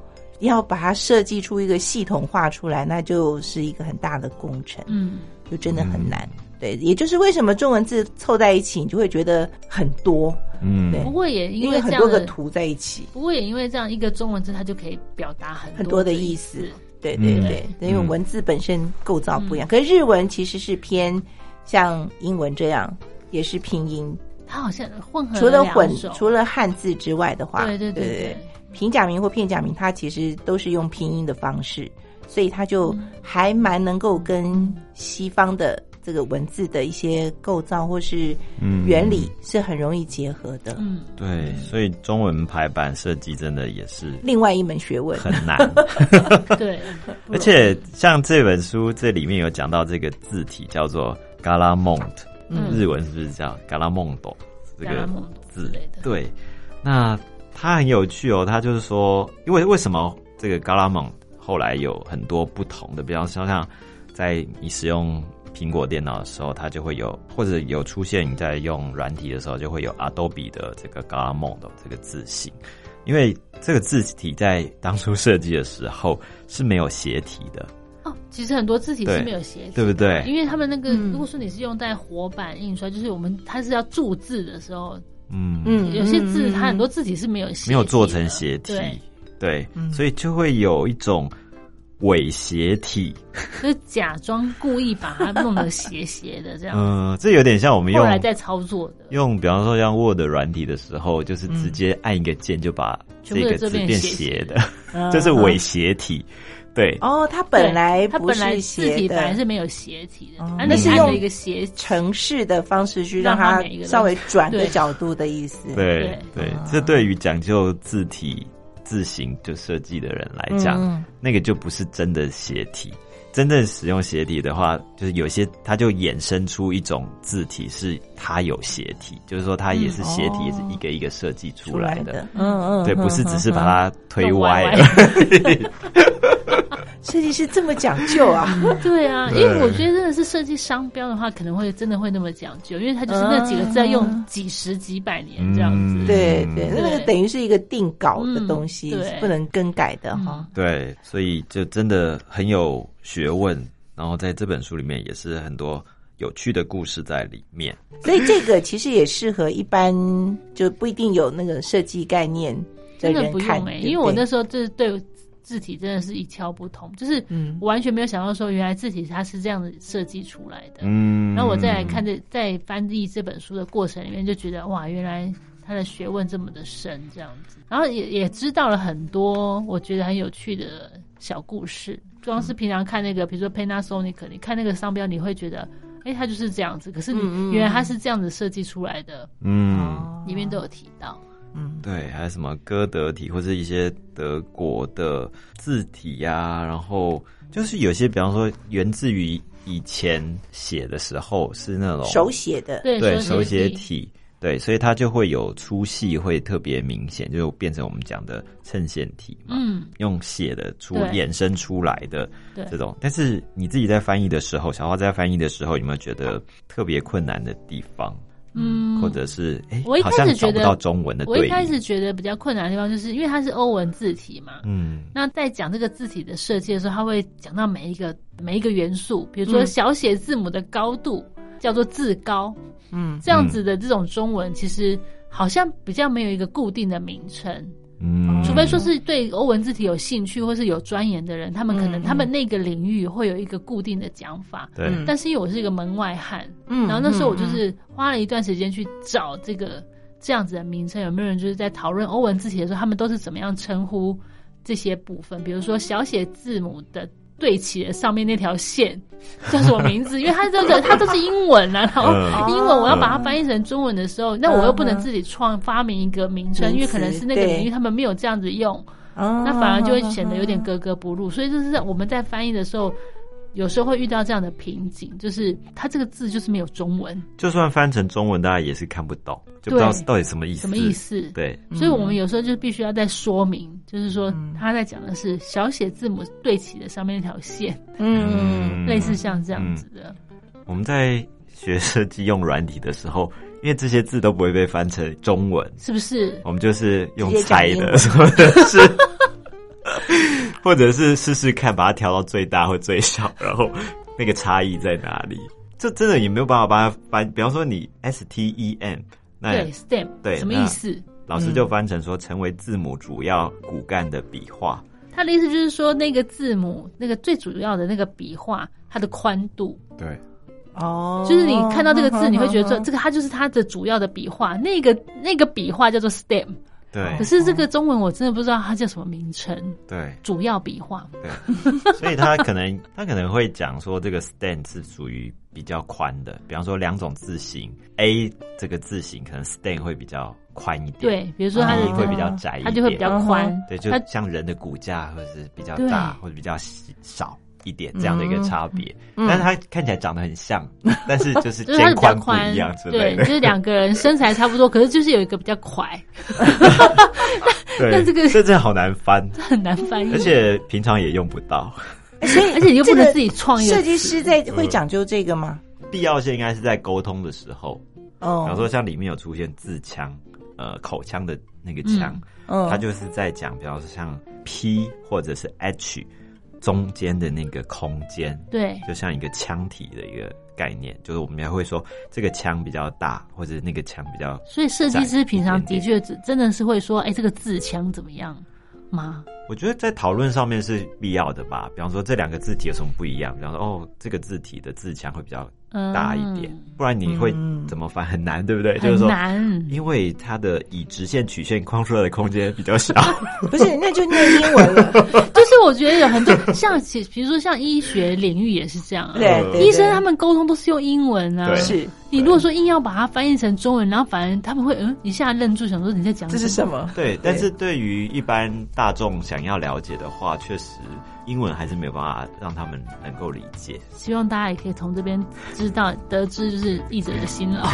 要把它设计出一个系统化出来，那就是一个很大的工程，嗯，就真的很难。对，也就是为什么中文字凑在一起，你就会觉得很多，嗯。对。不过也因因为很多个图在一起。不过也因为这样一个中文字，它就可以表达很很多的意意思。对对嗯。对，因为嗯。文字本身构造不一样，可是日文其实是偏像英文这样，也是拼音。它好像混合除了混除了汉字之外的话，对对对对。对，平假名或片假名，它其实都是用拼音的方式，所以它就嗯。还蛮能够跟西方的这个文字的一些构造或是嗯。原理是很容易结合的。嗯，对，所以中文排版设计真的也是另外一门学问，很难。对，而且像这本书这里面有讲到这个字体叫做 Galamont，嗯。日文是不是叫 Galamondo 这个 Galamondo 字。类的。对，那它很有趣哦，它就是说，因为为什么这个 Galamont 后来有很多不同的，比方说像在你使用苹果电脑的时候，它就会有，或者有出现你在用软体的时候，就会有 Adobe 的这个 Galamont 这个字形。因为这个字体在当初设计的时候是没有斜体的，哦，其实很多字体是没有斜体，对不对？因为他们那个，嗯。如果说你是用在活版印刷，就是我们它是要注字的时候，嗯。嗯。有些字嗯它很多字体是没有斜体的。没有做成斜体。对，，对，嗯所以就会有一种伪斜体。就是假装故意把它弄得斜斜的这样，嗯，这有点像我们用后来在操作的。用，比方说像 Word 软体的时候，就是直接按一个键就把这个字变斜的，这是伪斜体。对，哦，它本来它本来字体，本来是没有斜体的。那是用一个斜程式的方式去让让它稍微转的角度的意思。对对对，这对于讲究字体字形就设计的人来讲，嗯那个就不是真的斜体。真正使用斜体的话，就是有些它就衍生出一种字体是它有斜体，就是说它也是斜体，嗯也是一个一个设计出出来的。嗯嗯，对，嗯不是只是把嗯它推歪了。设计师这么讲究啊，对啊，因为我觉得真的是设计商标的话，可能会真的会那么讲究，因为它就是那几个字要用几十几百年这样子。嗯对对，那个等于是一个定稿的东西，嗯是不能更改的哈。对，所以就真的很有学问。然后在这本书里面也是很多有趣的故事在里面。所以这个其实也适合一般就不一定有那个设计概念的真的人看，不用哎、对对因为我那时候就是对字体真的是一窍不通，就是嗯我完全没有想到说原来字体它是这样子设计出来的。嗯，然后我再来看这在翻译这本书的过程里面，就觉得哇，原来他的学问这么的深，这样子，然后也也知道了很多我觉得很有趣的小故事。光是平常看那个，比如说 Panasonic，你看那个商标，你会觉得，哎，它就是这样子。可是嗯嗯你原来它是这样子设计出来的，嗯，哦里面都有提到。嗯，对，还有什么歌德体或者一些德国的字体呀、然后就是有些，比方说源自于以前写的时候是那种手写的，对对手写写体，对，所以它就会有粗细会特别明显，就变成我们讲的衬线体嘛，嗯，用写的出衍生出来的对。这种。但是你自己在翻译的时候，小花在翻译的时候，有没有觉得特别困难的地方？嗯，或者是哎、我一开始觉得到中文的我一。开始觉得比较困难的地方，就是因为它是欧文字体嘛。嗯，那在讲这个字体的设计的时候，他会讲到每一个每一个元素，比如说嗯小写字母的高度叫做字高，嗯这样子的这种中文，其实好像比较没有一个固定的名称。嗯，除非说是对欧文字体有兴趣或是有钻研的人，他们可能嗯他们那个领域会有一个固定的讲法。对，嗯但是因为我是一个门外汉，嗯然后那时候我就是花了一段时间去找这个这样子的名称，有没有人就是在讨论欧文字体的时候，他们都是怎么样称呼这些部分？比如说小写字母的对齐了上面那条线 叫什么名字？因为它这个 它都是英文啊，然后嗯英文我要把它翻译成中文的时候，那我又不能嗯自己创发明一个名称，因为可能是那个对领域他们没有这样子用，哦那反而就会显得有点格格不入。所以就是我们在翻译的时候。有时候会遇到这样的瓶颈，就是它这个字就是没有中文，就算翻成中文，大家也是看不懂，就不知道到底什么意思。什么意？思？对，所以我们有时候就必须要再说明，就是说嗯他在讲的是小写字母对齐的上面那条线，嗯类似像这样子的。我们在学设计用软体的时候，因为这些字都不会被翻成中文，是不是？我们就是用猜英文的，是 或者是试试看，把它调到最大或最小，然后那个差异在哪里？这真的也没有办法把它翻。比方说你 S T E M，那对，stem 对什么意思？老师就翻成说成为字母主要骨干的笔画。他的意思就是说，那个字母那个最主要的那个笔画，它的宽度，对，哦，就是你看到这个字，你会觉得说，这个它就是它的主要的笔画，那个那个笔画叫做 stem。对。可是这个中文我真的不知道它叫什么名称，对。主要笔画。对，所以他可能 他可能会讲说，这个 stand 是属于比较宽的，比方说两种字形，A 这个字形可能 stand 会比较宽一点，对，比如说它的会比较窄一点，它就会比较宽。对，就像人的骨架或者是比较大或者比较细少一点这样的一个差别，嗯。但是它看起来长得很像，但是就是肩宽不一样之类对，的就。是两个人身材差不多，可是就是有一个比较快，对，但这个这真的好难翻，很难翻译，而且平常也用不到。所以 而且你又不能自己创一个设计师在会讲究这个吗？必要性应该是在沟通的时候，哦，比方说像里面有出现字腔，呃，口腔的那个腔，嗯，它就是在讲，比方说像 P 或者是 H 中间的那个空间，对就像一个腔体的一个概念，就是我们也会说这个腔比较大，或者那个腔比较。所以设计师平常的确只真的是会说，哎、这个字腔怎么样吗？我觉得在讨论上面是必要的吧。比方说这两个字体有什么不一样？比方说哦，这个字体的字腔会比较嗯，大一点，不然你会嗯怎么翻很难，对不对？就是说，难。因为它的以直线曲线框出来的空间比较小。不是，那就念英文了。就是我觉得有很多像其，比如说像医学领域也是这样、啊，对，对医生他们沟通都是用英文啊。对是你如果说硬要把它翻译成中文，然后反而他们会嗯一下愣住，想说你在讲这是什么？对，但是对于一般大众想要了解的话，确实英文还是没有办法让他们能够理解。希望大家也可以从这边知道得知，就是译者的辛劳。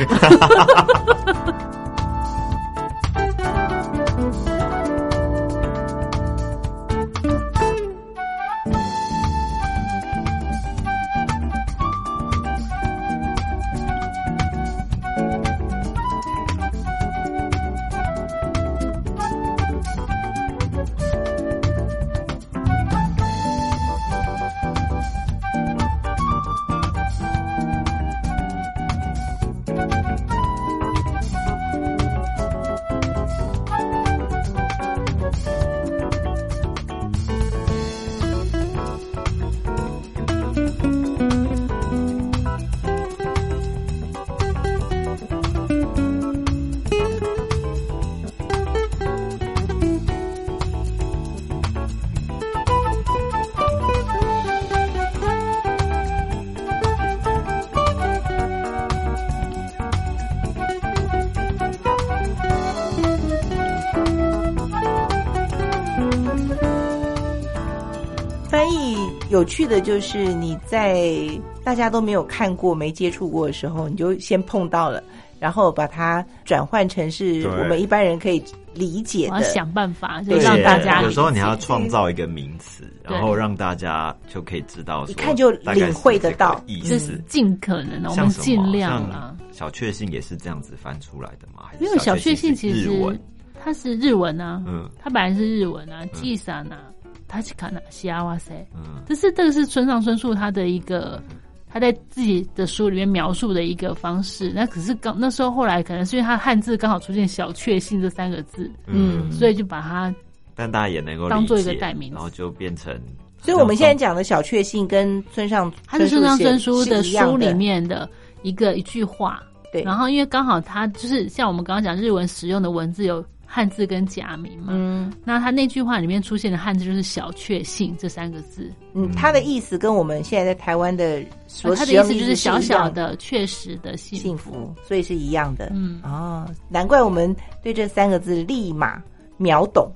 有趣的就是你在大家都没有看过、没接触过的时候，你就先碰到了，然后把它转换成是我们一般人可以理解的。我要想办法，就对让大家有时候你要创造一个名词，然后让大家就可以知道，一看就领会得到就是。尽可能的，我们尽量啊。小确幸也是这样子翻出来的吗？因为小确幸其实是，它是日文啊，嗯它本来是日文啊，记萨呐，他是卡纳西亚哇塞，嗯。这是这个是村上春树他的一个他在自己的书里面描述的一个方式。那可是刚那时候后来可能是因为他汉字刚好出现“小确幸”这三个字，嗯。所以就把它但大家也能够当做一个代名词。然后就变成，所以我们现在讲的小确幸跟村上他是村上春书树的书里面的一个一句话。对，然后因为刚好他就是像我们刚刚讲日文使用的文字有汉字跟假名嘛，嗯。那他那句话里面出现的汉字就是“小确幸”这三个字，嗯，他的意思跟我们现在在台湾的所他的意思就是小小的、确实的幸幸福，所以是一样的。嗯，哦，难怪我们对这三个字立马秒懂，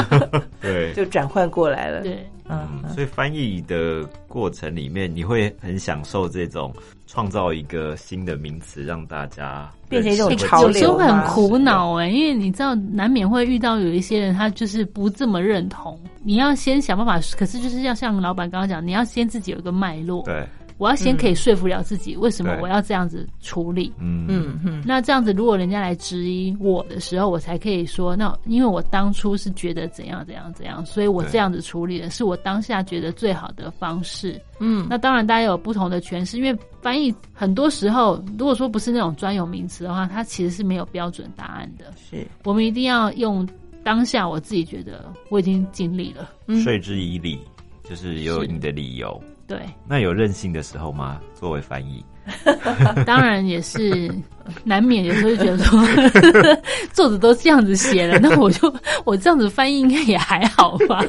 对，就转换过来了。对，嗯，嗯，所以翻译的过程里面，你会很享受这种创造一个新的名词，让大家变成一种潮流有时候会很苦恼哎、因为你知道，难免会遇到有一些人，他就是不这么认同。你要先想办法，可是就是要像老板刚刚讲，你要先自己有一个脉络。对，我要先可以说服了自己，为什么我要这样子处理。嗯。嗯嗯，那这样子，如果人家来质疑我的时候，我才可以说，那因为我当初是觉得怎样怎样怎样，所以我这样子处理的是我当下觉得最好的方式。嗯，那当然，大家有不同的诠释，因为翻译很多时候，如果说不是那种专有名词的话，它其实是没有标准答案的。是。我们一定要用当下我自己觉得我已经尽力了，嗯。说之以理，就是有你的理由。对，那有任性的时候吗？作为翻译，当然也是难免有时候就觉得说，作者都这样子写了，那我就我这样子翻译应该也还好吧。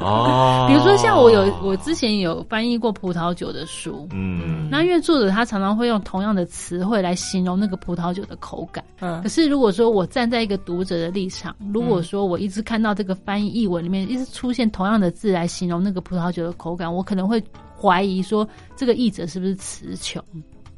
哦 比如说像我有我之前有翻译过葡萄酒的书，嗯那因为作者他常常会用同样的词汇来形容那个葡萄酒的口感。嗯可是如果说我站在一个读者的立场，如果说我一直看到这个翻译译文里面一直出现同样的字来形容那个葡萄酒的口感，我可能会怀疑说这个译者是不是词穷，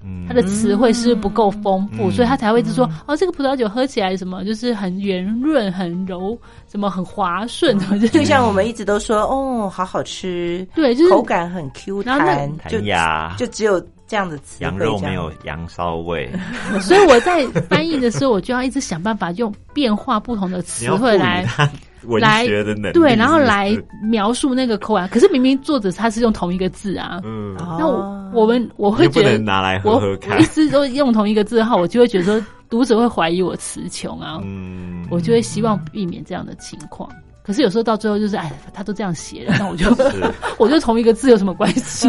嗯。他的词汇是不是不够丰富，嗯。所以他才会一直说哦，这个葡萄酒喝起来什么就是很圆润、很柔，什么很滑顺，什么就是就像我们一直都说，哦，好好吃，对，就是口感很 Q 然后那弹，就弹牙，就只有这样的羊肉没有羊骚味，所以我在翻译的时候，我就要一直想办法用变化不同的你词汇来 它文来学的能力，对，然后来描述那个口感。可是明明作者他是用同一个字啊，嗯，那我我们我会觉得能拿来我喝喝看。我一，直都用同一个字的话，我就会觉得说读者会怀疑我词穷啊，嗯，我就会希望避免这样的情况。可是有时候到最后就是，哎，他都这样写了，那我就 我就同一个字有什么关系？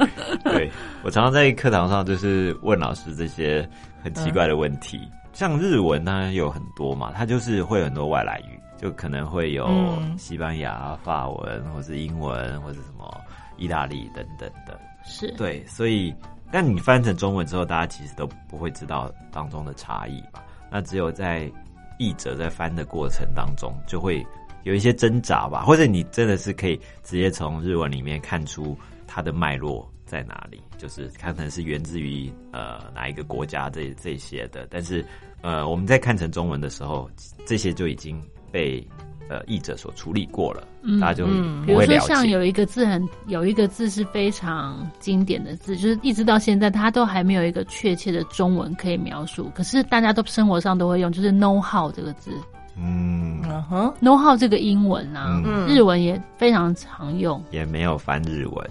对，我常常在课堂上就是问老师这些很奇怪的问题，像日文呢有很多嘛，它就是会有很多外来语，就可能会有嗯西班牙、法文，或是英文，或者什么意大利等等的。是，对，所以但你翻成中文之后，大家其实都不会知道当中的差异吧。那只有在译者在翻的过程当中，就会有一些挣扎吧，或者你真的是可以直接从日文里面看出它的脉络在哪里，就是看可能是源自于呃哪一个国家这这些的，但是呃我们在看成中文的时候，这些就已经被呃译者所处理过了，嗯大家就嗯比如说不会了解。像有一个字很有一个字是非常经典的字，就是一直到现在它都还没有一个确切的中文可以描述，可是大家都生活上都会用，就是 know how 这个字嗯，嗯哼，，know how 这个英文啊，嗯日文也非常常用，也没有翻日文。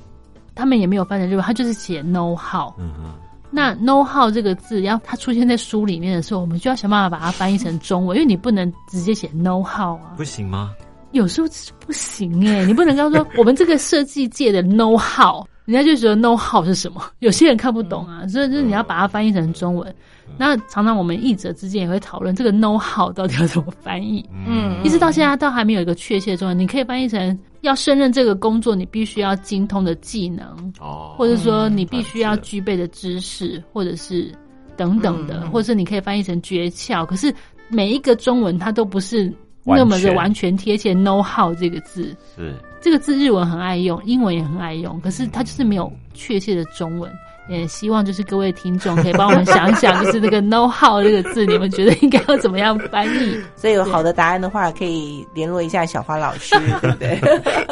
他们也没有翻成日文，他就是写 know how。嗯哼。那 know how 这个字，要它出现在书里面的时候，我们就要想办法把它翻译成中文，因为你不能直接写 know how 啊。不行吗？有时候是不行哎、你不能刚说我们这个设计界的 know how，人家就觉得 know how 是什么，有些人看不懂啊，所以就是你要把它翻译成中文。那常常我们译者之间也会讨论这个 know how 到底要怎么翻译，嗯一直到现在都还没有一个确切的中文。你可以翻译成要胜任这个工作，你必须要精通的技能，哦，或者说你必须要具备的知识，或者是等等的，嗯或者是你可以翻译成诀窍。可是每一个中文它都不是那么的完全贴切 “know how” 这个字。是这个字日文很爱用，英文也很爱用，可是它就是没有确切的中文。也希望就是各位听众可以帮我们想一想，就是那个 “know how” 这个字，你们觉得应该要怎么样翻译？所以有好的答案的话，可以联络一下小花老师，对不对？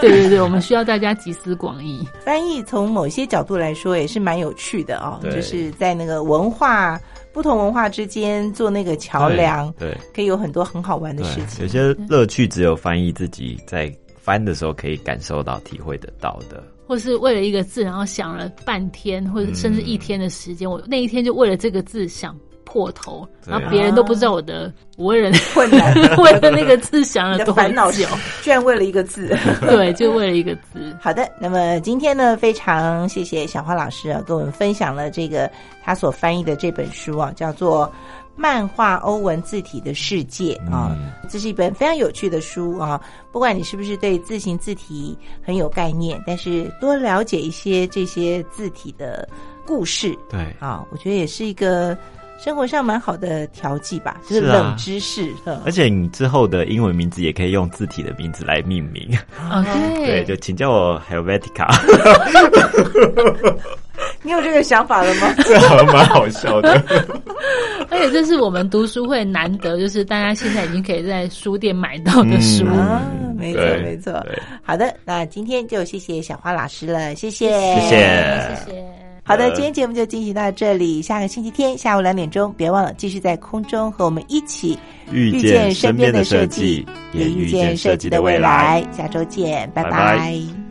对对对，我们需要大家集思广益。翻译从某些角度来说也是蛮有趣的哦，就是在那个文化不同文化之间做那个桥梁，对可以有很多很好玩的事，情有。些乐趣只有翻译自己在翻的时候可以感受到、体会得到的。或是为了一个字，然后想了半天，或者甚至一天的时间，我那一天就为了这个字想破头，然后别人都不知道我的我为人 困难 为了那个字想了多烦恼久，居然为了一个字。对，就为了一个字。好的，那么今天呢，非常谢谢小花老师啊，跟我们分享了这个他所翻译的这本书啊，叫做《漫画欧文字体的世界》啊。嗯这是一本非常有趣的书啊，不管你是不是对字形字体很有概念，但是多了解一些这些字体的故事对，啊，我觉得也是一个生活上蛮好的调剂吧，就是冷知识。嗯而且你之后的英文名字也可以用字体的名字来命名。哦，对，对，就请叫我 Helvetica，你有这个想法了吗？这好像蛮好笑的。而且这是我们读书会难得，就是大家现在已经可以在书店买到的书。嗯啊，没错对没错。好的，那今天就谢谢小花老师了，谢谢谢谢谢谢。好的，呃今天节目就进行到这里，下个星期天下午两点钟，别忘了继续在空中和我们一起遇见见身边的设设计计，，也遇见见设计的未未来来。。下周见，拜拜拜拜